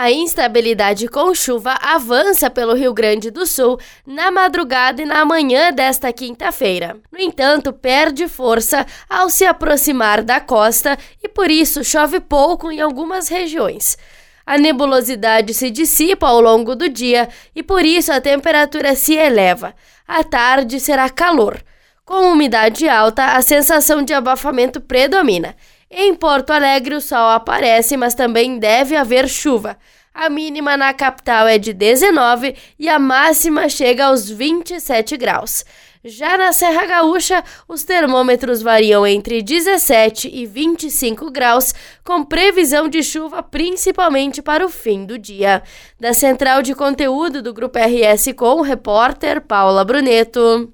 A instabilidade com chuva avança pelo Rio Grande do Sul na madrugada e na manhã desta quinta-feira. No entanto, perde força ao se aproximar da costa e por isso chove pouco em algumas regiões. A nebulosidade se dissipa ao longo do dia e por isso a temperatura se eleva. À tarde será calor. Com umidade alta, a sensação de abafamento predomina. Em Porto Alegre, o sol aparece, mas também deve haver chuva. A mínima na capital é de 19 e a máxima chega aos 27 graus. Já na Serra Gaúcha, os termômetros variam entre 17 e 25 graus, com previsão de chuva principalmente para o fim do dia. Da central de conteúdo do Grupo RS com o repórter Paula Bruneto.